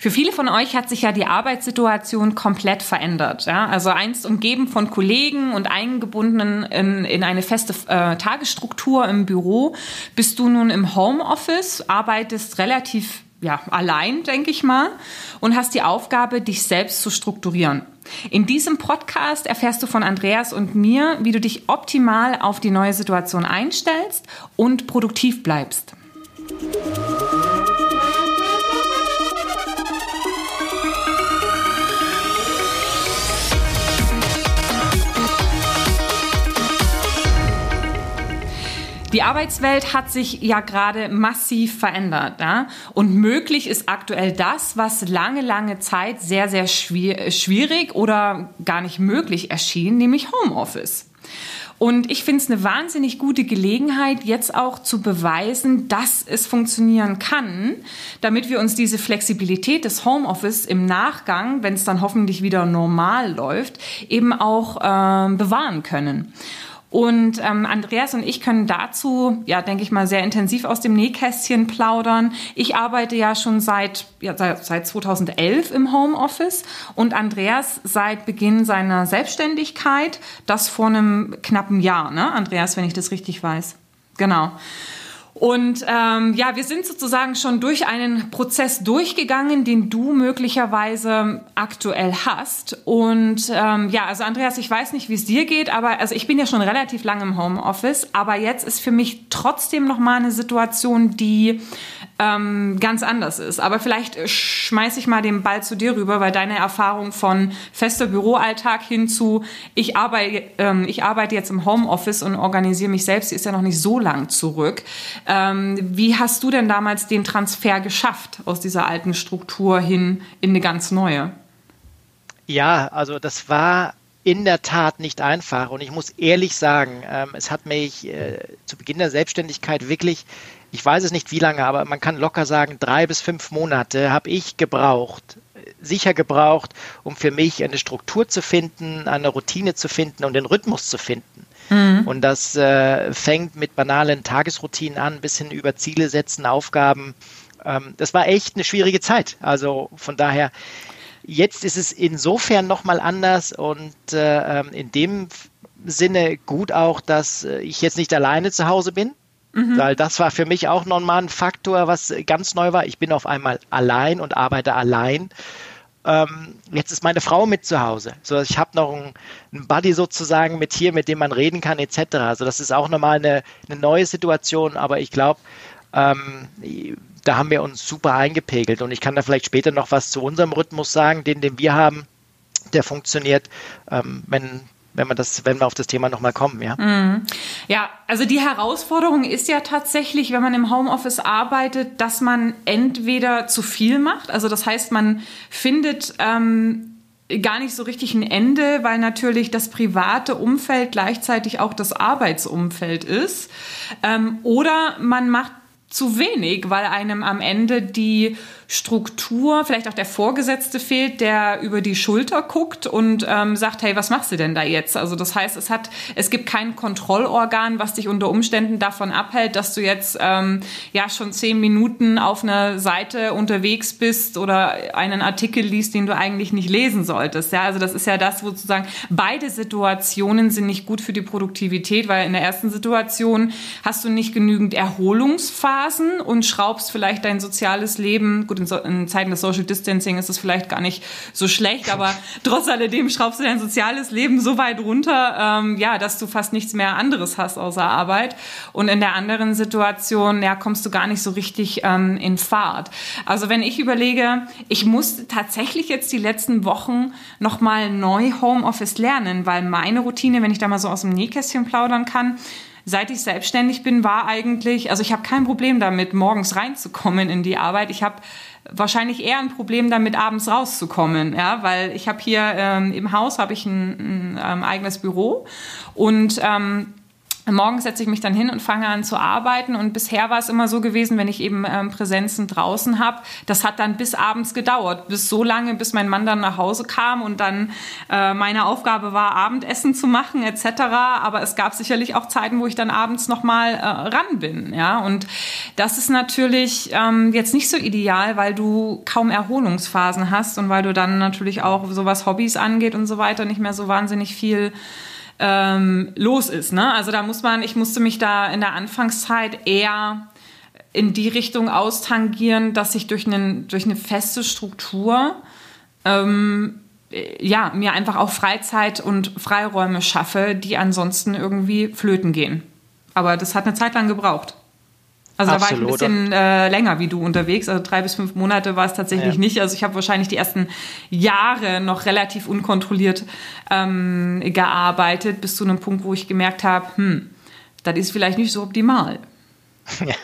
Für viele von euch hat sich ja die Arbeitssituation komplett verändert. Ja? Also einst umgeben von Kollegen und eingebunden in, in eine feste äh, Tagesstruktur im Büro, bist du nun im Homeoffice, arbeitest relativ ja, allein, denke ich mal, und hast die Aufgabe, dich selbst zu strukturieren. In diesem Podcast erfährst du von Andreas und mir, wie du dich optimal auf die neue Situation einstellst und produktiv bleibst. Die Arbeitswelt hat sich ja gerade massiv verändert. Ja? Und möglich ist aktuell das, was lange, lange Zeit sehr, sehr schwierig oder gar nicht möglich erschien, nämlich Homeoffice. Und ich finde es eine wahnsinnig gute Gelegenheit, jetzt auch zu beweisen, dass es funktionieren kann, damit wir uns diese Flexibilität des Homeoffice im Nachgang, wenn es dann hoffentlich wieder normal läuft, eben auch äh, bewahren können. Und ähm, Andreas und ich können dazu, ja, denke ich mal, sehr intensiv aus dem Nähkästchen plaudern. Ich arbeite ja schon seit, ja, seit, seit 2011 im Homeoffice und Andreas seit Beginn seiner Selbstständigkeit, das vor einem knappen Jahr, ne, Andreas, wenn ich das richtig weiß. Genau. Und ähm, ja, wir sind sozusagen schon durch einen Prozess durchgegangen, den du möglicherweise aktuell hast. Und ähm, ja, also Andreas, ich weiß nicht, wie es dir geht, aber also ich bin ja schon relativ lange im Homeoffice, aber jetzt ist für mich trotzdem noch mal eine Situation, die ähm, ganz anders ist. Aber vielleicht schmeiße ich mal den Ball zu dir rüber, weil deine Erfahrung von fester Büroalltag hin zu ich arbeite, ähm, ich arbeite jetzt im Homeoffice und organisiere mich selbst, die ist ja noch nicht so lang zurück. Ähm, wie hast du denn damals den Transfer geschafft aus dieser alten Struktur hin in eine ganz neue? Ja, also das war in der Tat nicht einfach. Und ich muss ehrlich sagen, ähm, es hat mich äh, zu Beginn der Selbstständigkeit wirklich ich weiß es nicht wie lange, aber man kann locker sagen, drei bis fünf Monate habe ich gebraucht, sicher gebraucht, um für mich eine Struktur zu finden, eine Routine zu finden und den Rhythmus zu finden. Mhm. Und das äh, fängt mit banalen Tagesroutinen an, bis hin über Ziele setzen, Aufgaben. Ähm, das war echt eine schwierige Zeit. Also von daher, jetzt ist es insofern nochmal anders und äh, ähm, in dem Sinne gut auch, dass äh, ich jetzt nicht alleine zu Hause bin, Mhm. Weil das war für mich auch nochmal ein Faktor, was ganz neu war. Ich bin auf einmal allein und arbeite allein. Ähm, jetzt ist meine Frau mit zu Hause. So, ich habe noch einen, Buddy sozusagen mit hier, mit dem man reden kann, etc. Also das ist auch nochmal eine, eine neue Situation, aber ich glaube, ähm, da haben wir uns super eingepegelt und ich kann da vielleicht später noch was zu unserem Rhythmus sagen, den, den wir haben, der funktioniert, ähm, wenn wenn wir das, wenn wir auf das Thema nochmal kommen, ja. Mhm. Ja, also die Herausforderung ist ja tatsächlich, wenn man im Homeoffice arbeitet, dass man entweder zu viel macht, also das heißt, man findet ähm, gar nicht so richtig ein Ende, weil natürlich das private Umfeld gleichzeitig auch das Arbeitsumfeld ist. Ähm, oder man macht zu wenig, weil einem am Ende die Struktur, vielleicht auch der Vorgesetzte fehlt, der über die Schulter guckt und ähm, sagt, hey, was machst du denn da jetzt? Also das heißt, es hat, es gibt kein Kontrollorgan, was dich unter Umständen davon abhält, dass du jetzt ähm, ja schon zehn Minuten auf einer Seite unterwegs bist oder einen Artikel liest, den du eigentlich nicht lesen solltest. Ja, also das ist ja das, wo sozusagen beide Situationen sind nicht gut für die Produktivität, weil in der ersten Situation hast du nicht genügend Erholungsphasen und schraubst vielleicht dein soziales Leben, gut, in, so, in Zeiten des Social Distancing ist es vielleicht gar nicht so schlecht, aber trotz alledem schraubst du dein soziales Leben so weit runter, ähm, ja, dass du fast nichts mehr anderes hast außer Arbeit. Und in der anderen Situation, ja, kommst du gar nicht so richtig ähm, in Fahrt. Also wenn ich überlege, ich musste tatsächlich jetzt die letzten Wochen nochmal neu Homeoffice lernen, weil meine Routine, wenn ich da mal so aus dem Nähkästchen plaudern kann, seit ich selbstständig bin, war eigentlich, also ich habe kein Problem damit, morgens reinzukommen in die Arbeit. Ich habe wahrscheinlich eher ein Problem damit, abends rauszukommen, ja, weil ich habe hier ähm, im Haus habe ich ein, ein ähm, eigenes Büro und ähm, morgens setze ich mich dann hin und fange an zu arbeiten. Und bisher war es immer so gewesen, wenn ich eben ähm, Präsenzen draußen habe, das hat dann bis abends gedauert, bis so lange, bis mein Mann dann nach Hause kam und dann äh, meine Aufgabe war, Abendessen zu machen etc. Aber es gab sicherlich auch Zeiten, wo ich dann abends noch mal äh, ran bin. Ja, und das ist natürlich ähm, jetzt nicht so ideal, weil du kaum Erholungsphasen hast und weil du dann natürlich auch so was Hobbys angeht und so weiter nicht mehr so wahnsinnig viel ähm, los ist. Ne? Also da muss man, ich musste mich da in der Anfangszeit eher in die Richtung austangieren, dass ich durch, einen, durch eine feste Struktur ähm, ja, mir einfach auch Freizeit und Freiräume schaffe, die ansonsten irgendwie flöten gehen. Aber das hat eine Zeit lang gebraucht. Also Absolut. da war ich ein bisschen äh, länger wie du unterwegs. Also drei bis fünf Monate war es tatsächlich ja. nicht. Also ich habe wahrscheinlich die ersten Jahre noch relativ unkontrolliert ähm, gearbeitet, bis zu einem Punkt, wo ich gemerkt habe, hm, das ist vielleicht nicht so optimal. Ja.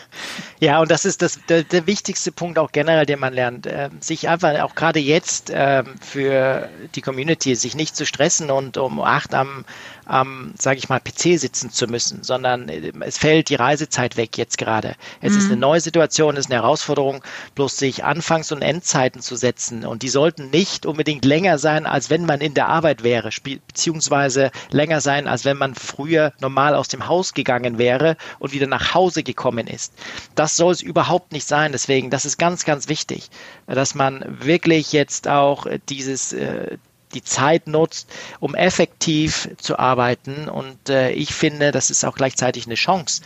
ja, und das ist das, der, der, wichtigste Punkt auch generell, den man lernt. Äh, sich einfach auch gerade jetzt äh, für die Community, sich nicht zu stressen und um acht am, am sage ich mal, PC sitzen zu müssen, sondern äh, es fällt die Reisezeit weg jetzt gerade. Es mhm. ist eine neue Situation, es ist eine Herausforderung, bloß sich Anfangs- und Endzeiten zu setzen. Und die sollten nicht unbedingt länger sein, als wenn man in der Arbeit wäre, beziehungsweise länger sein, als wenn man früher normal aus dem Haus gegangen wäre und wieder nach Hause gekommen ist. Das soll es überhaupt nicht sein. Deswegen, das ist ganz, ganz wichtig, dass man wirklich jetzt auch dieses, äh, die Zeit nutzt, um effektiv zu arbeiten. Und äh, ich finde, das ist auch gleichzeitig eine Chance.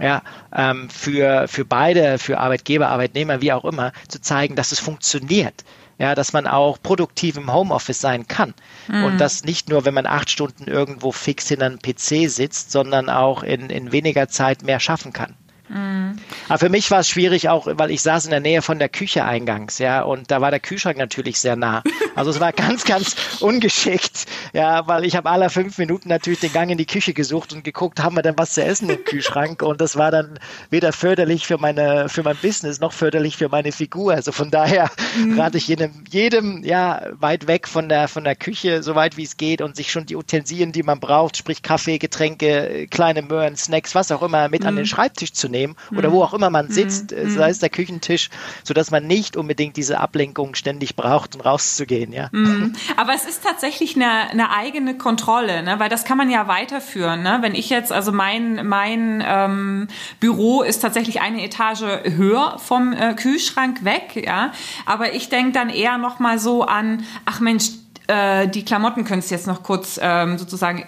Ja, ähm, für, für beide, für Arbeitgeber, Arbeitnehmer, wie auch immer, zu zeigen, dass es funktioniert. Ja, dass man auch produktiv im Homeoffice sein kann. Mhm. Und das nicht nur, wenn man acht Stunden irgendwo fix hinter einem PC sitzt, sondern auch in, in weniger Zeit mehr schaffen kann. Mhm. Aber für mich war es schwierig auch, weil ich saß in der Nähe von der Küche eingangs, ja, und da war der Kühlschrank natürlich sehr nah. Also es war ganz, ganz ungeschickt, ja, weil ich habe alle fünf Minuten natürlich den Gang in die Küche gesucht und geguckt, haben wir denn was zu essen im Kühlschrank? Und das war dann weder förderlich für meine, für mein Business noch förderlich für meine Figur. Also von daher mhm. rate ich jedem, jedem, ja, weit weg von der, von der Küche, so weit wie es geht und sich schon die Utensilien, die man braucht, sprich Kaffee, Getränke, kleine Möhren, Snacks, was auch immer, mit mhm. an den mhm. Schreibtisch zu nehmen oder wo mhm. auch immer man sitzt, mhm. sei es der Küchentisch, sodass man nicht unbedingt diese Ablenkung ständig braucht, um rauszugehen. Ja. Mhm. Aber es ist tatsächlich eine, eine eigene Kontrolle, ne? weil das kann man ja weiterführen. Ne? Wenn ich jetzt, also mein, mein ähm, Büro ist tatsächlich eine Etage höher vom äh, Kühlschrank weg, ja. Aber ich denke dann eher nochmal so an, ach Mensch, äh, die Klamotten könntest du jetzt noch kurz ähm, sozusagen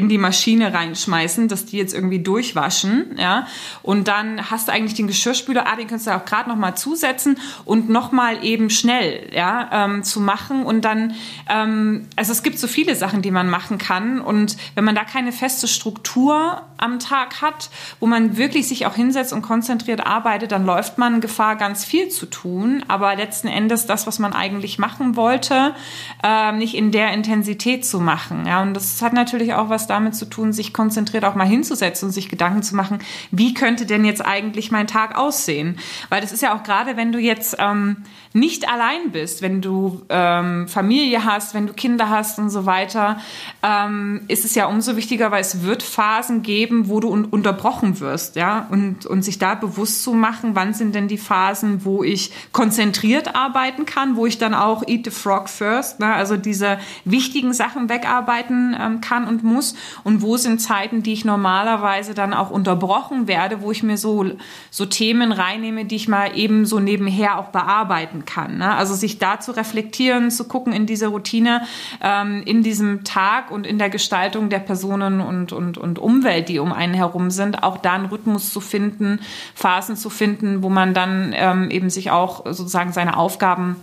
in die Maschine reinschmeißen, dass die jetzt irgendwie durchwaschen, ja. Und dann hast du eigentlich den Geschirrspüler, ah, den kannst du auch gerade noch mal zusetzen und noch mal eben schnell, ja, ähm, zu machen. Und dann, ähm, also es gibt so viele Sachen, die man machen kann. Und wenn man da keine feste Struktur am Tag hat, wo man wirklich sich auch hinsetzt und konzentriert arbeitet, dann läuft man Gefahr, ganz viel zu tun. Aber letzten Endes das, was man eigentlich machen wollte, äh, nicht in der Intensität zu machen. Ja, und das hat natürlich auch was damit zu tun, sich konzentriert auch mal hinzusetzen und sich Gedanken zu machen, wie könnte denn jetzt eigentlich mein Tag aussehen? Weil das ist ja auch gerade, wenn du jetzt ähm, nicht allein bist, wenn du ähm, Familie hast, wenn du Kinder hast und so weiter, ähm, ist es ja umso wichtiger, weil es wird Phasen geben, wo du un unterbrochen wirst, ja, und, und sich da bewusst zu machen, wann sind denn die Phasen, wo ich konzentriert arbeiten kann, wo ich dann auch eat the frog first, ne, also diese wichtigen Sachen wegarbeiten ähm, kann und muss und wo sind Zeiten, die ich normalerweise dann auch unterbrochen werde, wo ich mir so, so Themen reinnehme, die ich mal eben so nebenher auch bearbeiten kann. Ne? Also sich da zu reflektieren, zu gucken in dieser Routine, ähm, in diesem Tag und in der Gestaltung der Personen und, und, und Umwelt, die um einen herum sind, auch da einen Rhythmus zu finden, Phasen zu finden, wo man dann ähm, eben sich auch sozusagen seine Aufgaben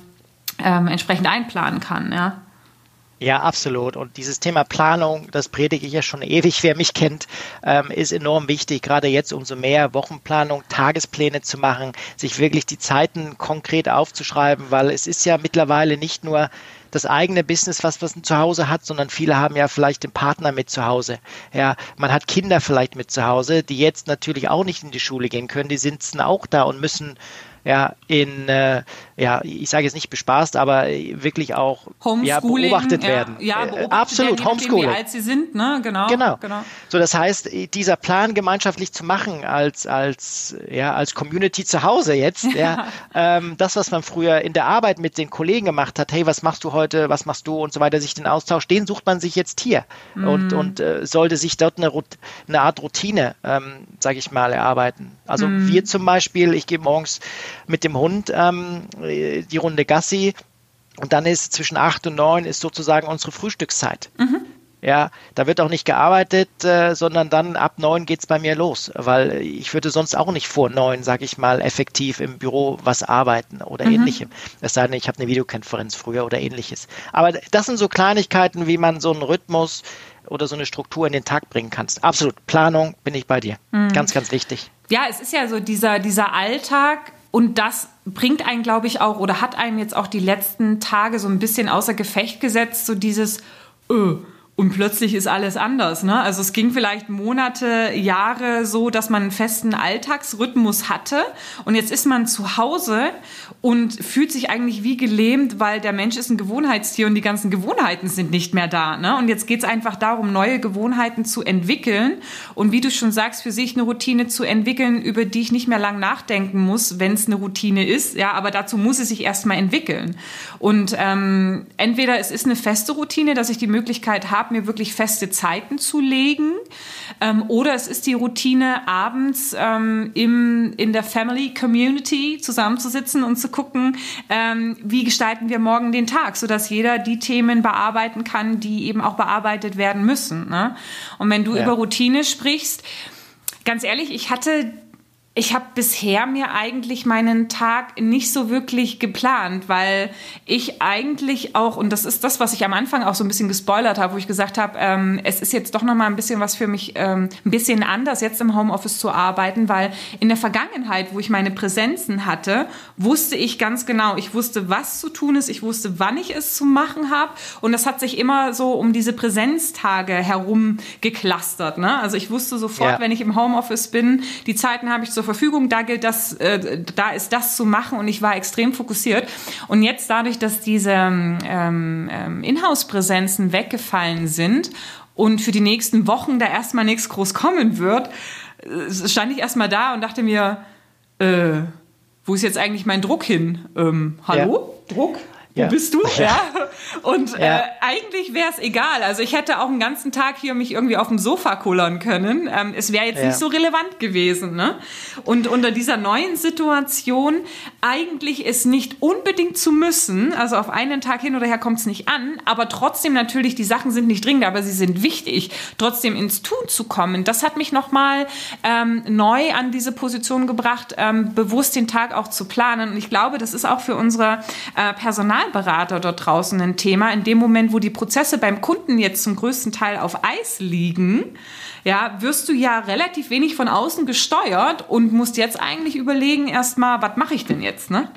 ähm, entsprechend einplanen kann. Ja. Ja, absolut. Und dieses Thema Planung, das predige ich ja schon ewig. Wer mich kennt, ähm, ist enorm wichtig. Gerade jetzt umso mehr Wochenplanung, Tagespläne zu machen, sich wirklich die Zeiten konkret aufzuschreiben, weil es ist ja mittlerweile nicht nur das eigene Business, was man zu Hause hat, sondern viele haben ja vielleicht den Partner mit zu Hause. Ja, man hat Kinder vielleicht mit zu Hause, die jetzt natürlich auch nicht in die Schule gehen können. Die sitzen auch da und müssen ja, in, äh, ja, ich sage jetzt nicht bespaßt, aber wirklich auch ja, beobachtet ja, werden. Ja, äh, beobachtet Absolut, werden, Homeschooling. Wie alt sie sind, ne? Genau, genau. genau. So, das heißt, dieser Plan gemeinschaftlich zu machen als, als, ja, als Community zu Hause jetzt, ja, ähm, das, was man früher in der Arbeit mit den Kollegen gemacht hat, hey, was machst du heute, was machst du und so weiter, sich den Austausch, den sucht man sich jetzt hier mm. und, und äh, sollte sich dort eine, eine Art Routine, ähm, sage ich mal, erarbeiten. Also mm. wir zum Beispiel, ich gehe morgens mit dem Hund ähm, die Runde Gassi und dann ist zwischen acht und neun ist sozusagen unsere Frühstückszeit. Mhm. Ja, da wird auch nicht gearbeitet, äh, sondern dann ab neun geht es bei mir los, weil ich würde sonst auch nicht vor neun, sage ich mal, effektiv im Büro was arbeiten oder mhm. ähnlichem. Es sei denn, ich habe eine Videokonferenz früher oder ähnliches. Aber das sind so Kleinigkeiten, wie man so einen Rhythmus oder so eine Struktur in den Tag bringen kannst. Absolut. Planung bin ich bei dir. Mhm. Ganz, ganz wichtig. Ja, es ist ja so dieser, dieser Alltag und das bringt einen, glaube ich, auch oder hat einem jetzt auch die letzten Tage so ein bisschen außer Gefecht gesetzt, so dieses, öh, und plötzlich ist alles anders. Ne? Also es ging vielleicht Monate, Jahre so, dass man einen festen Alltagsrhythmus hatte. Und jetzt ist man zu Hause und fühlt sich eigentlich wie gelähmt, weil der Mensch ist ein Gewohnheitstier und die ganzen Gewohnheiten sind nicht mehr da. Ne? Und jetzt geht es einfach darum, neue Gewohnheiten zu entwickeln. Und wie du schon sagst, für sich eine Routine zu entwickeln, über die ich nicht mehr lang nachdenken muss, wenn es eine Routine ist. Ja, aber dazu muss es sich erstmal entwickeln. Und ähm, entweder es ist eine feste Routine, dass ich die Möglichkeit habe, mir wirklich feste Zeiten zu legen. Ähm, oder es ist die Routine, abends ähm, im, in der Family Community zusammenzusitzen und zu gucken, ähm, wie gestalten wir morgen den Tag, sodass jeder die Themen bearbeiten kann, die eben auch bearbeitet werden müssen. Ne? Und wenn du ja. über Routine sprichst, ganz ehrlich, ich hatte ich habe bisher mir eigentlich meinen Tag nicht so wirklich geplant, weil ich eigentlich auch, und das ist das, was ich am Anfang auch so ein bisschen gespoilert habe, wo ich gesagt habe, ähm, es ist jetzt doch noch mal ein bisschen was für mich, ähm, ein bisschen anders, jetzt im Homeoffice zu arbeiten, weil in der Vergangenheit, wo ich meine Präsenzen hatte, wusste ich ganz genau, ich wusste, was zu tun ist, ich wusste, wann ich es zu machen habe und das hat sich immer so um diese Präsenztage herum geklustert. Ne? Also ich wusste sofort, ja. wenn ich im Homeoffice bin, die Zeiten habe ich zur Verfügung, da gilt das, äh, da ist das zu machen und ich war extrem fokussiert. Und jetzt dadurch, dass diese ähm, ähm, Inhouse-Präsenzen weggefallen sind und für die nächsten Wochen da erstmal nichts groß kommen wird, äh, stand ich erstmal da und dachte mir, äh, wo ist jetzt eigentlich mein Druck hin? Ähm, hallo? Ja. Druck? Ja. bist du? Ja. Und ja. Äh, eigentlich wäre es egal. Also ich hätte auch einen ganzen Tag hier mich irgendwie auf dem Sofa kullern können. Ähm, es wäre jetzt ja. nicht so relevant gewesen. Ne? Und unter dieser neuen Situation eigentlich es nicht unbedingt zu müssen, also auf einen Tag hin oder her kommt es nicht an, aber trotzdem natürlich, die Sachen sind nicht dringend, aber sie sind wichtig, trotzdem ins Tun zu kommen. Das hat mich nochmal ähm, neu an diese Position gebracht, ähm, bewusst den Tag auch zu planen. Und ich glaube, das ist auch für unsere äh, Personal Personalberater dort draußen ein Thema. In dem Moment, wo die Prozesse beim Kunden jetzt zum größten Teil auf Eis liegen, ja, wirst du ja relativ wenig von außen gesteuert und musst jetzt eigentlich überlegen erstmal, was mache ich denn jetzt, ne?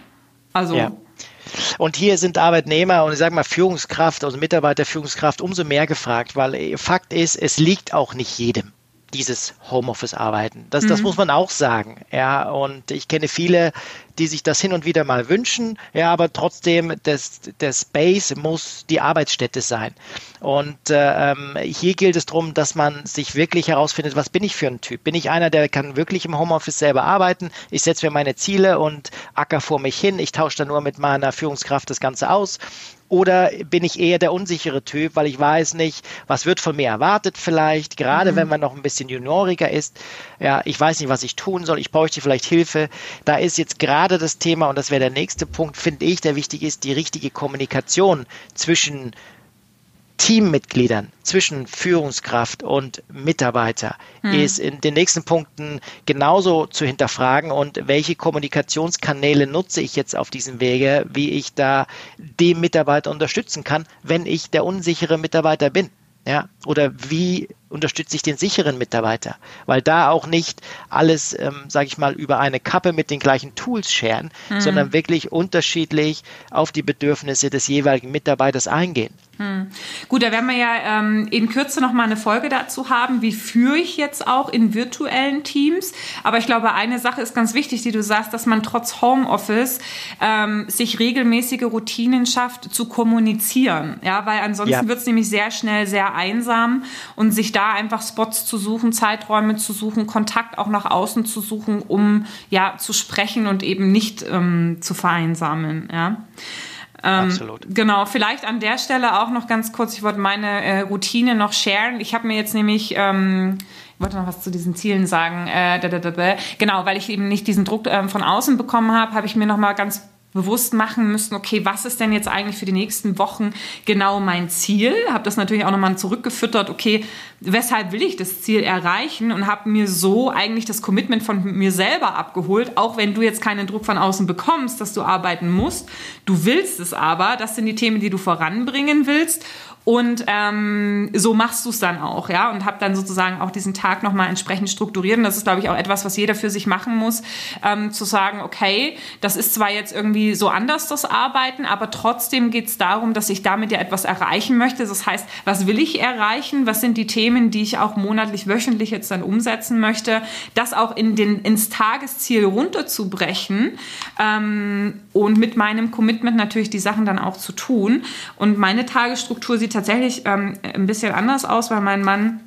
Also. Ja. Und hier sind Arbeitnehmer und ich sage mal Führungskraft, also Mitarbeiterführungskraft umso mehr gefragt, weil äh, Fakt ist, es liegt auch nicht jedem dieses Homeoffice-Arbeiten. Das, mhm. das muss man auch sagen. Ja, und ich kenne viele, die sich das hin und wieder mal wünschen, ja, aber trotzdem, das, der Space muss die Arbeitsstätte sein. Und äh, ähm, hier gilt es darum, dass man sich wirklich herausfindet, was bin ich für ein Typ? Bin ich einer, der kann wirklich im Homeoffice selber arbeiten? Ich setze mir meine Ziele und acker vor mich hin. Ich tausche dann nur mit meiner Führungskraft das Ganze aus. Oder bin ich eher der unsichere Typ, weil ich weiß nicht, was wird von mir erwartet vielleicht, gerade mhm. wenn man noch ein bisschen junioriger ist. Ja, ich weiß nicht, was ich tun soll. Ich bräuchte vielleicht Hilfe. Da ist jetzt gerade das Thema, und das wäre der nächste Punkt, finde ich, der wichtig ist, die richtige Kommunikation zwischen Teammitgliedern, zwischen Führungskraft und Mitarbeiter hm. ist in den nächsten Punkten genauso zu hinterfragen und welche Kommunikationskanäle nutze ich jetzt auf diesem Wege, wie ich da den Mitarbeiter unterstützen kann, wenn ich der unsichere Mitarbeiter bin. Ja, oder wie unterstütze ich den sicheren Mitarbeiter, weil da auch nicht alles, ähm, sage ich mal, über eine Kappe mit den gleichen Tools scheren, mhm. sondern wirklich unterschiedlich auf die Bedürfnisse des jeweiligen Mitarbeiters eingehen. Hm. Gut, da werden wir ja ähm, in Kürze noch mal eine Folge dazu haben, wie führe ich jetzt auch in virtuellen Teams. Aber ich glaube, eine Sache ist ganz wichtig, die du sagst, dass man trotz Homeoffice ähm, sich regelmäßige Routinen schafft, zu kommunizieren. Ja, weil ansonsten ja. wird es nämlich sehr schnell sehr einsam und sich da einfach Spots zu suchen, Zeiträume zu suchen, Kontakt auch nach außen zu suchen, um ja zu sprechen und eben nicht ähm, zu vereinsamen. Ja. Ähm, Absolut. Genau, vielleicht an der Stelle auch noch ganz kurz, ich wollte meine äh, Routine noch sharen. Ich habe mir jetzt nämlich, ähm, ich wollte noch was zu diesen Zielen sagen, äh, da, da, da, genau, weil ich eben nicht diesen Druck ähm, von außen bekommen habe, habe ich mir noch mal ganz bewusst machen müssen, okay, was ist denn jetzt eigentlich für die nächsten Wochen genau mein Ziel? Habe das natürlich auch nochmal zurückgefüttert, okay, weshalb will ich das Ziel erreichen und habe mir so eigentlich das Commitment von mir selber abgeholt, auch wenn du jetzt keinen Druck von außen bekommst, dass du arbeiten musst. Du willst es aber, das sind die Themen, die du voranbringen willst und ähm, so machst du es dann auch, ja, und habe dann sozusagen auch diesen Tag nochmal entsprechend strukturiert. Und das ist, glaube ich, auch etwas, was jeder für sich machen muss, ähm, zu sagen, okay, das ist zwar jetzt irgendwie so anders, das Arbeiten, aber trotzdem geht es darum, dass ich damit ja etwas erreichen möchte. Das heißt, was will ich erreichen? Was sind die Themen, die ich auch monatlich, wöchentlich jetzt dann umsetzen möchte? Das auch in den, ins Tagesziel runterzubrechen ähm, und mit meinem Commitment natürlich die Sachen dann auch zu tun. Und meine Tagesstruktur sieht tatsächlich ähm, ein bisschen anders aus, weil mein Mann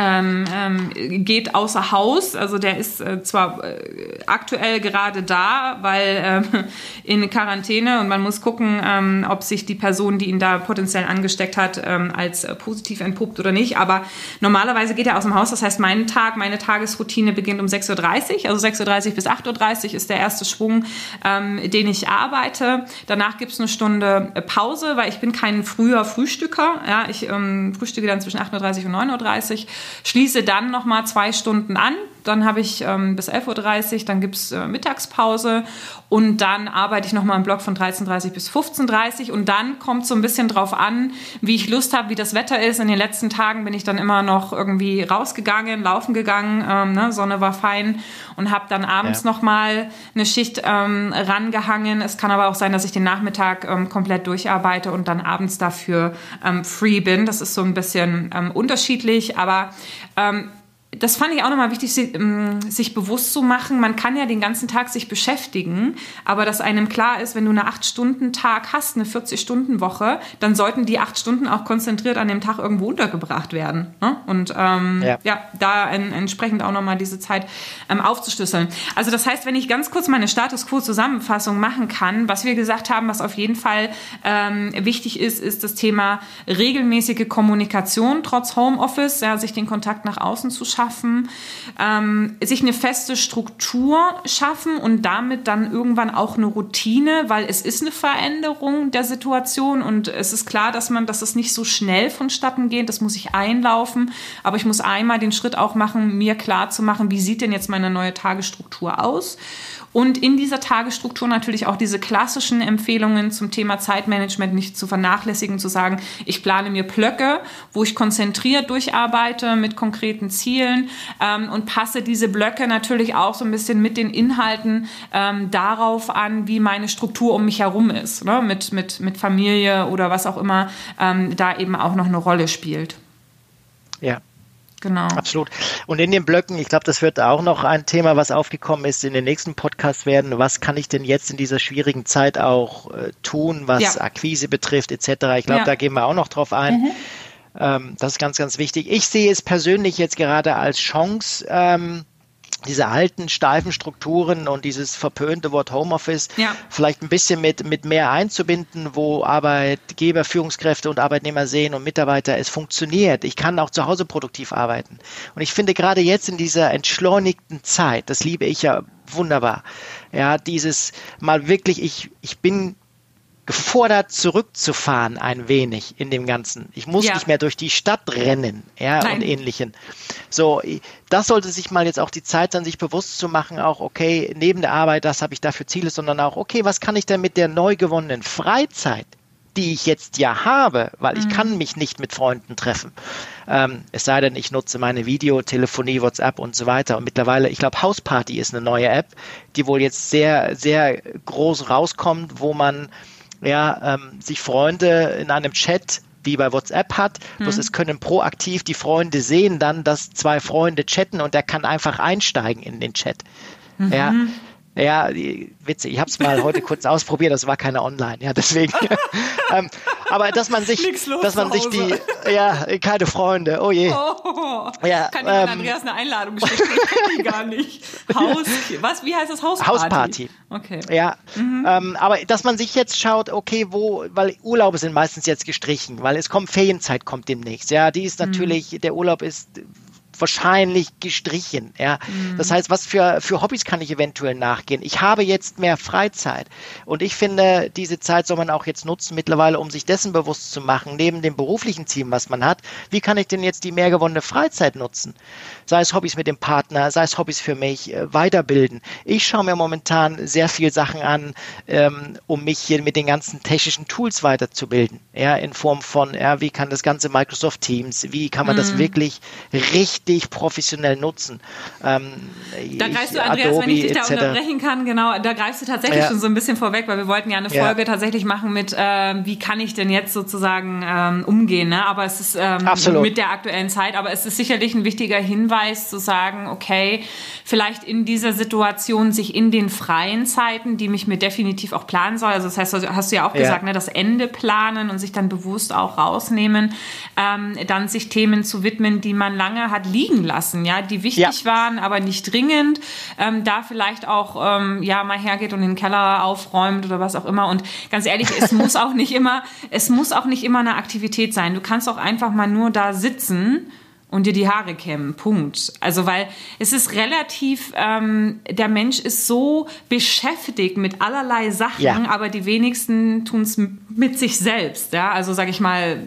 ähm, ähm, geht außer Haus. Also der ist äh, zwar äh, aktuell gerade da, weil ähm, in Quarantäne und man muss gucken, ähm, ob sich die Person, die ihn da potenziell angesteckt hat, ähm, als äh, positiv entpuppt oder nicht. Aber normalerweise geht er aus dem Haus. Das heißt, mein Tag, meine Tagesroutine beginnt um 6.30 Uhr. Also 6.30 Uhr bis 8.30 Uhr ist der erste Schwung, ähm, den ich arbeite. Danach gibt es eine Stunde äh, Pause, weil ich bin kein früher Frühstücker. Ja, ich frühstücke dann zwischen 8.30 Uhr und 9.30 Uhr schließe dann noch mal zwei Stunden an. Dann habe ich ähm, bis 11.30 Uhr, dann gibt es äh, Mittagspause und dann arbeite ich noch mal im Block von 13.30 Uhr bis 15.30 Uhr und dann kommt so ein bisschen drauf an, wie ich Lust habe, wie das Wetter ist. In den letzten Tagen bin ich dann immer noch irgendwie rausgegangen, laufen gegangen, ähm, ne? Sonne war fein und habe dann abends ja. noch mal eine Schicht ähm, rangehangen. Es kann aber auch sein, dass ich den Nachmittag ähm, komplett durcharbeite und dann abends dafür ähm, free bin. Das ist so ein bisschen ähm, unterschiedlich, aber ähm, das fand ich auch nochmal wichtig, ähm, sich bewusst zu machen. Man kann ja den ganzen Tag sich beschäftigen, aber dass einem klar ist, wenn du eine 8-Stunden-Tag hast, eine 40-Stunden-Woche, dann sollten die 8 Stunden auch konzentriert an dem Tag irgendwo untergebracht werden. Ne? Und ähm, ja. ja. da en entsprechend auch nochmal diese Zeit ähm, aufzuschlüsseln. Also das heißt, wenn ich ganz kurz meine Status Quo-Zusammenfassung machen kann, was wir gesagt haben, was auf jeden Fall ähm, wichtig ist, ist das Thema regelmäßige Kommunikation trotz Homeoffice, ja, sich den Kontakt nach außen zu schaffen schaffen, ähm, sich eine feste Struktur schaffen und damit dann irgendwann auch eine Routine, weil es ist eine Veränderung der Situation und es ist klar, dass man, dass es nicht so schnell vonstatten geht, das muss ich einlaufen, aber ich muss einmal den Schritt auch machen, mir klar zu machen, wie sieht denn jetzt meine neue Tagesstruktur aus und in dieser Tagesstruktur natürlich auch diese klassischen Empfehlungen zum Thema Zeitmanagement nicht zu vernachlässigen, zu sagen, ich plane mir Blöcke, wo ich konzentriert durcharbeite mit konkreten Zielen ähm, und passe diese Blöcke natürlich auch so ein bisschen mit den Inhalten ähm, darauf an, wie meine Struktur um mich herum ist, ne? mit, mit, mit Familie oder was auch immer ähm, da eben auch noch eine Rolle spielt. Ja, Genau. Absolut. Und in den Blöcken, ich glaube, das wird auch noch ein Thema, was aufgekommen ist in den nächsten Podcast werden. Was kann ich denn jetzt in dieser schwierigen Zeit auch äh, tun, was ja. Akquise betrifft, etc. Ich glaube, ja. da gehen wir auch noch drauf ein. Mhm. Ähm, das ist ganz, ganz wichtig. Ich sehe es persönlich jetzt gerade als Chance, ähm, diese alten steifen Strukturen und dieses verpönte Wort Homeoffice ja. vielleicht ein bisschen mit, mit mehr einzubinden, wo Arbeitgeber, Führungskräfte und Arbeitnehmer sehen und Mitarbeiter, es funktioniert. Ich kann auch zu Hause produktiv arbeiten. Und ich finde gerade jetzt in dieser entschleunigten Zeit, das liebe ich ja wunderbar, ja, dieses mal wirklich, ich, ich bin gefordert, zurückzufahren ein wenig in dem Ganzen. Ich muss ja. nicht mehr durch die Stadt rennen, ja, Nein. und ähnlichen. So, das sollte sich mal jetzt auch die Zeit sein, sich bewusst zu machen, auch, okay, neben der Arbeit, das habe ich dafür Ziele, sondern auch, okay, was kann ich denn mit der neu gewonnenen Freizeit, die ich jetzt ja habe, weil ich mhm. kann mich nicht mit Freunden treffen. Ähm, es sei denn, ich nutze meine Videotelefonie, WhatsApp und so weiter. Und mittlerweile, ich glaube, Hausparty ist eine neue App, die wohl jetzt sehr, sehr groß rauskommt, wo man ja, ähm, sich Freunde in einem Chat wie bei WhatsApp hat. Hm. Bloß es können proaktiv die Freunde sehen dann, dass zwei Freunde chatten und der kann einfach einsteigen in den Chat. Mhm. Ja, ja, witzig. Ich habe es mal heute kurz ausprobiert, das war keine Online, ja, deswegen. ähm, aber dass man sich, dass man sich die, ja, keine Freunde, oh je. Oh, ja, kann ähm, Andreas eine Einladung schicken? Ich die gar nicht. Haus, was, wie heißt das? Hausparty? Hausparty. Okay. Ja, mhm. ähm, aber dass man sich jetzt schaut, okay, wo, weil Urlaube sind meistens jetzt gestrichen, weil es kommt Ferienzeit kommt demnächst. Ja, die ist mhm. natürlich, mhm. der Urlaub ist wahrscheinlich gestrichen. Ja? Mhm. Das heißt, was für, für Hobbys kann ich eventuell nachgehen? Ich habe jetzt mehr Freizeit und ich finde, diese Zeit soll man auch jetzt nutzen mittlerweile, um sich dessen bewusst zu machen, neben dem beruflichen Ziel, was man hat, wie kann ich denn jetzt die mehr gewonnene Freizeit nutzen? Sei es Hobbys mit dem Partner, sei es Hobbys für mich, äh, weiterbilden. Ich schaue mir momentan sehr viel Sachen an, ähm, um mich hier mit den ganzen technischen Tools weiterzubilden. Ja, in Form von, ja, wie kann das ganze Microsoft Teams, wie kann man mhm. das wirklich richtig richtig professionell nutzen. Ähm, da greifst du, Andreas, Adobe, wenn ich dich da unterbrechen kann, genau, da greifst du tatsächlich ja. schon so ein bisschen vorweg, weil wir wollten ja eine Folge ja. tatsächlich machen mit, äh, wie kann ich denn jetzt sozusagen ähm, umgehen, ne? aber es ist ähm, mit der aktuellen Zeit, aber es ist sicherlich ein wichtiger Hinweis zu sagen, okay, vielleicht in dieser Situation sich in den freien Zeiten, die mich mir definitiv auch planen soll, also das heißt, hast du ja auch ja. gesagt, ne, das Ende planen und sich dann bewusst auch rausnehmen, ähm, dann sich Themen zu widmen, die man lange hat liegen liegen lassen, ja, die wichtig ja. waren, aber nicht dringend. Ähm, da vielleicht auch ähm, ja mal hergeht und den Keller aufräumt oder was auch immer. Und ganz ehrlich, es muss auch nicht immer, es muss auch nicht immer eine Aktivität sein. Du kannst auch einfach mal nur da sitzen und dir die Haare kämmen. Punkt. Also weil es ist relativ, ähm, der Mensch ist so beschäftigt mit allerlei Sachen, ja. aber die wenigsten tun es mit sich selbst. Ja, also sage ich mal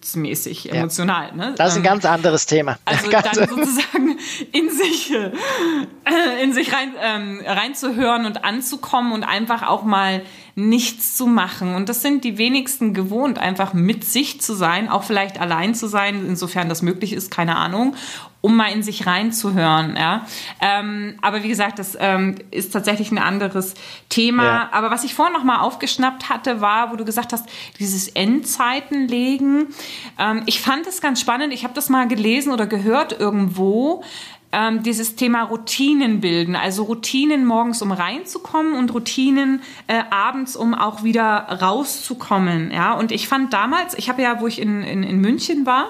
gefühlsmäßig, ja. emotional. Ne? Das ist ein ähm, ganz anderes Thema. Also dann sozusagen in sich, äh, in sich rein, ähm, reinzuhören und anzukommen und einfach auch mal nichts zu machen. Und das sind die wenigsten gewohnt, einfach mit sich zu sein, auch vielleicht allein zu sein, insofern das möglich ist, keine Ahnung, um mal in sich reinzuhören. Ja? Ähm, aber wie gesagt, das ähm, ist tatsächlich ein anderes Thema. Ja. Aber was ich vorhin noch mal aufgeschnappt hatte, war, wo du gesagt hast, dieses Endzeitenlegen. Ähm, ich fand es ganz spannend. Ich habe das mal gelesen oder gehört irgendwo, ähm, dieses Thema Routinen bilden, also Routinen morgens, um reinzukommen und Routinen äh, abends, um auch wieder rauszukommen. Ja, und ich fand damals, ich habe ja, wo ich in, in, in München war,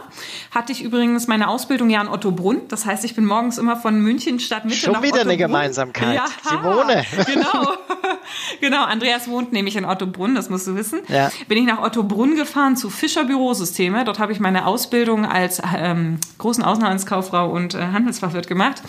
hatte ich übrigens meine Ausbildung ja in Ottobrunn. Das heißt, ich bin morgens immer von München Stadtmitte Schon nach wieder Ottobrunn. eine Gemeinsamkeit. Ja, Simone. Genau. genau. Andreas wohnt nämlich in Ottobrunn, das musst du wissen. Ja. Bin ich nach Ottobrunn gefahren zu Fischer Bürosysteme. Dort habe ich meine Ausbildung als ähm, großen Außenhandelskauffrau und äh, Handelsfachwirt gemacht.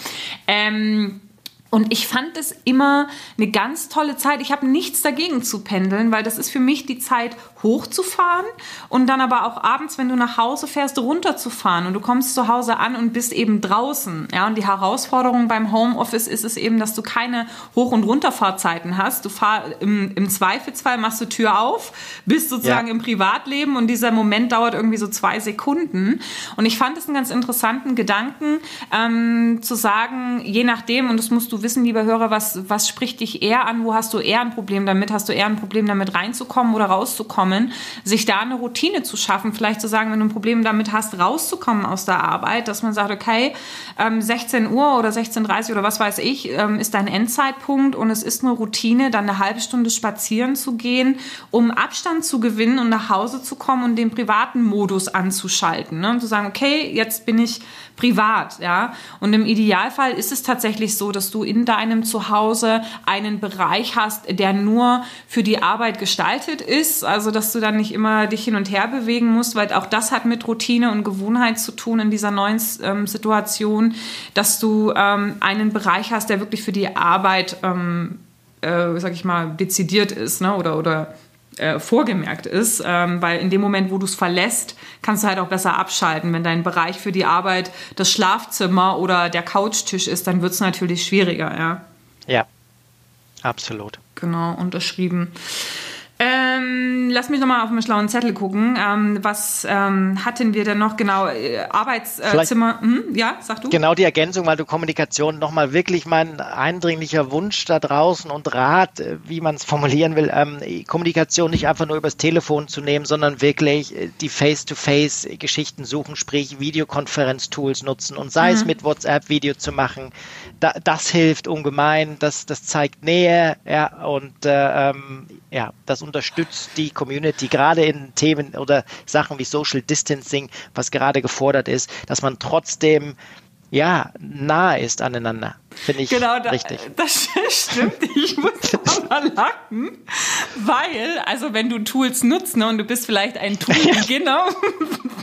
Ähm, und ich fand es immer eine ganz tolle Zeit. Ich habe nichts dagegen zu pendeln, weil das ist für mich die Zeit, hochzufahren und dann aber auch abends, wenn du nach Hause fährst, runterzufahren. Und du kommst zu Hause an und bist eben draußen. Ja, und die Herausforderung beim Homeoffice ist es eben, dass du keine Hoch- und Runterfahrzeiten hast. Du fahr, im, im Zweifelsfall machst du Tür auf, bist sozusagen ja. im Privatleben und dieser Moment dauert irgendwie so zwei Sekunden. Und ich fand es einen ganz interessanten Gedanken, ähm, zu sagen, je nachdem, und das musst du wissen, lieber Hörer, was, was spricht dich eher an? Wo hast du eher ein Problem damit? Hast du eher ein Problem damit reinzukommen oder rauszukommen? Sich da eine Routine zu schaffen, vielleicht zu sagen, wenn du ein Problem damit hast, rauszukommen aus der Arbeit, dass man sagt, okay, ähm, 16 Uhr oder 16.30 Uhr oder was weiß ich, ähm, ist dein Endzeitpunkt und es ist eine Routine, dann eine halbe Stunde spazieren zu gehen, um Abstand zu gewinnen und nach Hause zu kommen und den privaten Modus anzuschalten. Ne? Und zu sagen, okay, jetzt bin ich privat, ja. Und im Idealfall ist es tatsächlich so, dass du in deinem Zuhause einen Bereich hast, der nur für die Arbeit gestaltet ist. Also, dass du dann nicht immer dich hin und her bewegen musst, weil auch das hat mit Routine und Gewohnheit zu tun in dieser neuen ähm, Situation, dass du ähm, einen Bereich hast, der wirklich für die Arbeit, ähm, äh, sag ich mal, dezidiert ist, ne? Oder, oder äh, vorgemerkt ist, ähm, weil in dem Moment, wo du es verlässt, kannst du halt auch besser abschalten. Wenn dein Bereich für die Arbeit das Schlafzimmer oder der Couchtisch ist, dann wird es natürlich schwieriger, ja. Ja, absolut. Genau, unterschrieben. Ähm, lass mich nochmal auf einen schlauen Zettel gucken. Ähm, was ähm, hatten wir denn noch genau? Äh, Arbeitszimmer. Äh, hm, ja, sag du. Genau die Ergänzung, weil du Kommunikation nochmal wirklich mein eindringlicher Wunsch da draußen und Rat, äh, wie man es formulieren will, ähm, Kommunikation nicht einfach nur übers Telefon zu nehmen, sondern wirklich die Face-to-Face-Geschichten suchen, sprich Videokonferenz-Tools nutzen und sei mhm. es mit WhatsApp Video zu machen. Da, das hilft ungemein, das, das zeigt Nähe, ja, und äh, ähm, ja, das unterstützt die Community, gerade in Themen oder Sachen wie Social Distancing, was gerade gefordert ist, dass man trotzdem ja, nah ist aneinander. Finde ich genau, da, richtig. Das stimmt. Ich muss aber lachen, weil, also wenn du Tools nutzt ne, und du bist vielleicht ein Tool-Beginner,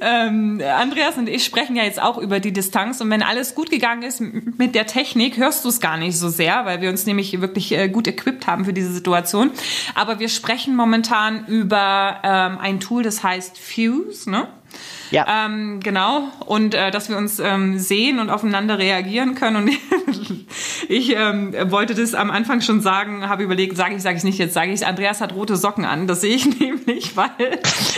ähm, Andreas und ich sprechen ja jetzt auch über die Distanz und wenn alles gut gegangen ist mit der Technik, hörst du es gar nicht so sehr, weil wir uns nämlich wirklich äh, gut equipped haben für diese Situation. Aber wir sprechen momentan über ähm, ein Tool, das heißt Fuse, ne? Ja. Ähm, genau. Und äh, dass wir uns ähm, sehen und aufeinander reagieren können. Und ich ähm, wollte das am Anfang schon sagen, habe überlegt, sage ich, sage ich nicht, jetzt sage ich Andreas hat rote Socken an. Das sehe ich nämlich, weil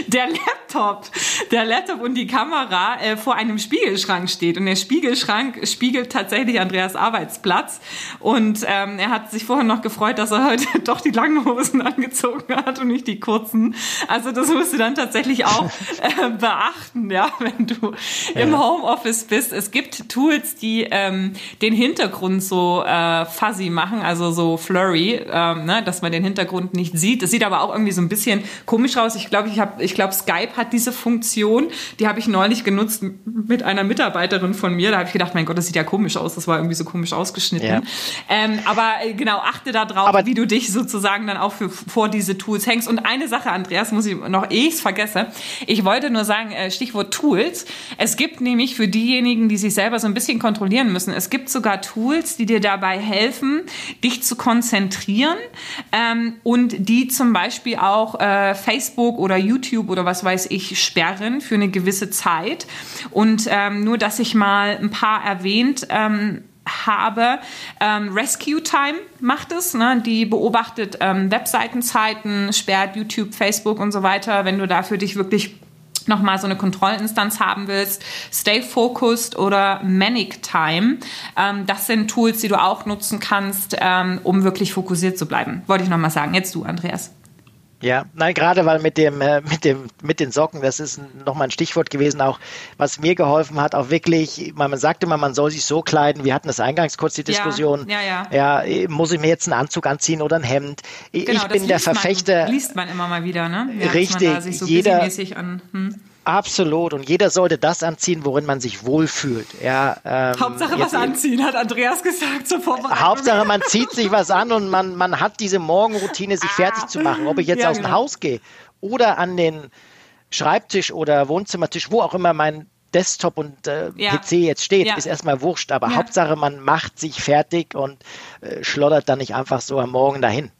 der Laptop, der Laptop und die Kamera äh, vor einem Spiegelschrank steht. Und der Spiegelschrank spiegelt tatsächlich Andreas Arbeitsplatz. Und ähm, er hat sich vorher noch gefreut, dass er heute doch die langen Hosen angezogen hat und nicht die kurzen. Also das musst du dann tatsächlich auch äh, beachten ja, wenn du ja. im Homeoffice bist. Es gibt Tools, die ähm, den Hintergrund so äh, fuzzy machen, also so flurry, ähm, ne, dass man den Hintergrund nicht sieht. Das sieht aber auch irgendwie so ein bisschen komisch aus. Ich glaube, ich habe, ich glaube, Skype hat diese Funktion. Die habe ich neulich genutzt mit einer Mitarbeiterin von mir. Da habe ich gedacht, mein Gott, das sieht ja komisch aus. Das war irgendwie so komisch ausgeschnitten. Ja. Ähm, aber äh, genau, achte da drauf, aber wie du dich sozusagen dann auch für, vor diese Tools hängst. Und eine Sache, Andreas, muss ich noch, eh ich vergesse. Ich wollte nur sagen, äh, Stichwort Stichwort Tools. Es gibt nämlich für diejenigen, die sich selber so ein bisschen kontrollieren müssen, es gibt sogar Tools, die dir dabei helfen, dich zu konzentrieren ähm, und die zum Beispiel auch äh, Facebook oder YouTube oder was weiß ich sperren für eine gewisse Zeit. Und ähm, nur, dass ich mal ein paar erwähnt ähm, habe. Ähm, Rescue Time macht es, ne? die beobachtet ähm, Webseitenzeiten, sperrt YouTube, Facebook und so weiter, wenn du da für dich wirklich nochmal so eine Kontrollinstanz haben willst, Stay Focused oder Manic Time. Ähm, das sind Tools, die du auch nutzen kannst, ähm, um wirklich fokussiert zu bleiben. Wollte ich nochmal sagen. Jetzt du, Andreas. Ja, nein, gerade weil mit dem, äh, mit dem, mit den Socken, das ist nochmal ein Stichwort gewesen, auch was mir geholfen hat, auch wirklich, man sagt immer, man soll sich so kleiden. Wir hatten das eingangs kurz die Diskussion. Ja, ja, ja. ja muss ich mir jetzt einen Anzug anziehen oder ein Hemd? Genau, ich bin der Verfechter. Man, liest man immer mal wieder, ne? Ja, richtig. So jeder, an. Hm. Absolut. Und jeder sollte das anziehen, worin man sich wohlfühlt. Ja, ähm, Hauptsache was anziehen, hat Andreas gesagt zur Vorbereitung. Hauptsache man zieht sich was an und man, man hat diese Morgenroutine, sich ah. fertig zu machen. Ob ich jetzt ja, aus dem genau. Haus gehe oder an den Schreibtisch oder Wohnzimmertisch, wo auch immer mein Desktop und äh, ja. PC jetzt steht, ja. ist erstmal wurscht. Aber Hauptsache man macht sich fertig und äh, schlottert dann nicht einfach so am Morgen dahin.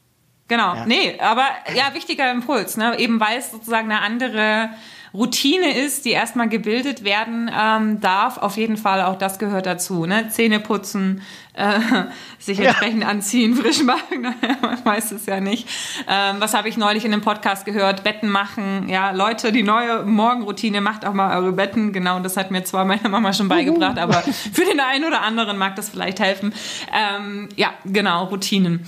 Genau, nee, aber ja, wichtiger Impuls, ne? eben weil es sozusagen eine andere Routine ist, die erstmal gebildet werden ähm, darf. Auf jeden Fall, auch das gehört dazu. Ne? Zähne putzen, äh, sich entsprechend ja. anziehen, frisch machen. Man weiß es ja nicht. Ähm, was habe ich neulich in einem Podcast gehört? Betten machen. Ja, Leute, die neue Morgenroutine macht auch mal eure Betten. Genau, das hat mir zwar meine Mama schon beigebracht, aber für den einen oder anderen mag das vielleicht helfen. Ähm, ja, genau, Routinen.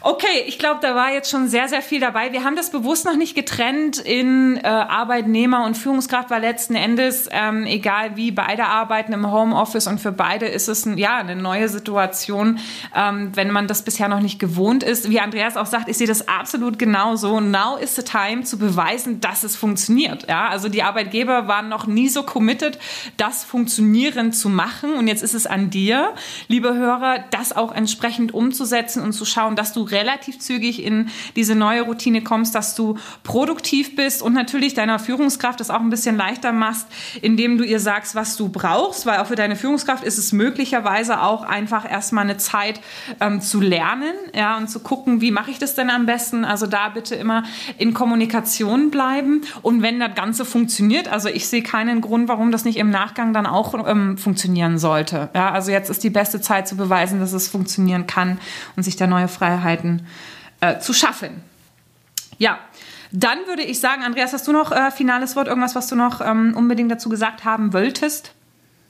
Okay, ich glaube, da war jetzt schon sehr, sehr viel dabei. Wir haben das bewusst noch nicht getrennt in äh, Arbeitnehmer und Führungskraft, weil letzten Endes, ähm, egal wie, beide arbeiten im Homeoffice und für beide ist es ein, ja, eine neue Situation, ähm, wenn man das bisher noch nicht gewohnt ist. Wie Andreas auch sagt, ich sehe das absolut genauso. Now is the time zu beweisen, dass es funktioniert. Ja, also die Arbeitgeber waren noch nie so committed, das funktionieren zu machen. Und jetzt ist es an dir, liebe Hörer, das auch entsprechend umzusetzen und zu schauen, dass du relativ zügig in diese neue Routine kommst, dass du produktiv bist und natürlich deiner Führungskraft das auch ein bisschen leichter machst, indem du ihr sagst, was du brauchst, weil auch für deine Führungskraft ist es möglicherweise auch einfach erstmal eine Zeit ähm, zu lernen, ja, und zu gucken, wie mache ich das denn am besten? Also da bitte immer in Kommunikation bleiben und wenn das Ganze funktioniert, also ich sehe keinen Grund, warum das nicht im Nachgang dann auch ähm, funktionieren sollte. Ja, also jetzt ist die beste Zeit zu beweisen, dass es funktionieren kann und sich da neue Freiheiten äh, zu schaffen. Ja, Dann würde ich sagen, Andreas, hast du noch äh, finales Wort, irgendwas, was du noch ähm, unbedingt dazu gesagt haben wolltest?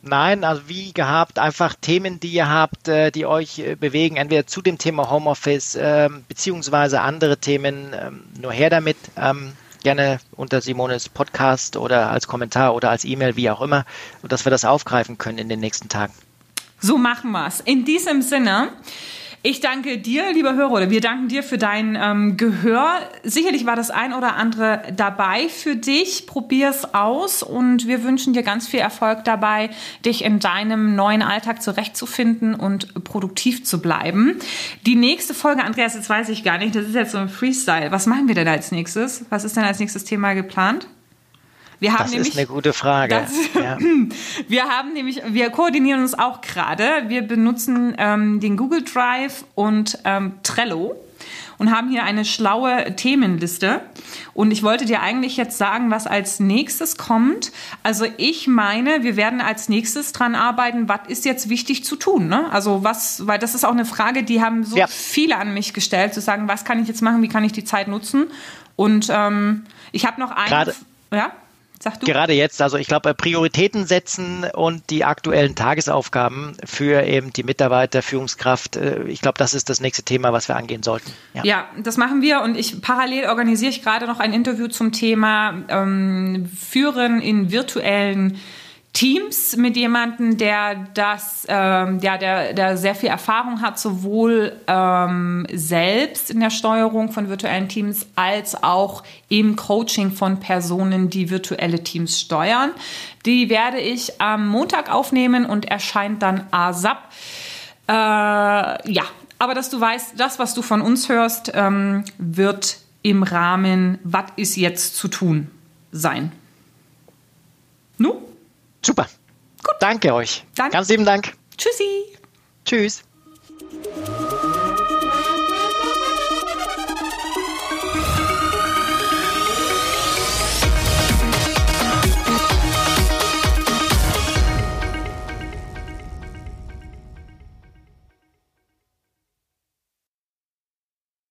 Nein, also wie gehabt, einfach Themen, die ihr habt, äh, die euch äh, bewegen, entweder zu dem Thema Homeoffice äh, beziehungsweise andere Themen, ähm, nur her damit. Ähm, gerne unter Simones Podcast oder als Kommentar oder als E-Mail, wie auch immer, dass wir das aufgreifen können in den nächsten Tagen. So machen wir es. In diesem Sinne. Ich danke dir, lieber Hörer, oder wir danken dir für dein ähm, Gehör. Sicherlich war das ein oder andere dabei für dich. Probier's aus und wir wünschen dir ganz viel Erfolg dabei, dich in deinem neuen Alltag zurechtzufinden und produktiv zu bleiben. Die nächste Folge, Andreas, jetzt weiß ich gar nicht, das ist jetzt so ein Freestyle. Was machen wir denn als nächstes? Was ist denn als nächstes Thema geplant? Wir haben das nämlich, ist eine gute Frage. Das, ja. Wir haben nämlich, wir koordinieren uns auch gerade. Wir benutzen ähm, den Google Drive und ähm, Trello und haben hier eine schlaue Themenliste. Und ich wollte dir eigentlich jetzt sagen, was als nächstes kommt. Also ich meine, wir werden als nächstes dran arbeiten, was ist jetzt wichtig zu tun. Ne? Also was, weil das ist auch eine Frage, die haben so ja. viele an mich gestellt, zu sagen, was kann ich jetzt machen, wie kann ich die Zeit nutzen. Und ähm, ich habe noch eine. Gerade, ja? Sag du. Gerade jetzt, also ich glaube, Prioritäten setzen und die aktuellen Tagesaufgaben für eben die Mitarbeiter, Führungskraft, äh, ich glaube, das ist das nächste Thema, was wir angehen sollten. Ja, ja das machen wir und ich parallel organisiere ich gerade noch ein Interview zum Thema ähm, Führen in virtuellen Teams mit jemandem, der das, ähm, ja, der, der sehr viel Erfahrung hat, sowohl ähm, selbst in der Steuerung von virtuellen Teams als auch im Coaching von Personen, die virtuelle Teams steuern. Die werde ich am Montag aufnehmen und erscheint dann ASAP. Äh, ja, aber dass du weißt, das, was du von uns hörst, ähm, wird im Rahmen, was ist jetzt zu tun, sein. Nu? Super. Gut. Danke euch. Danke. Ganz lieben Dank. Tschüssi. Tschüss.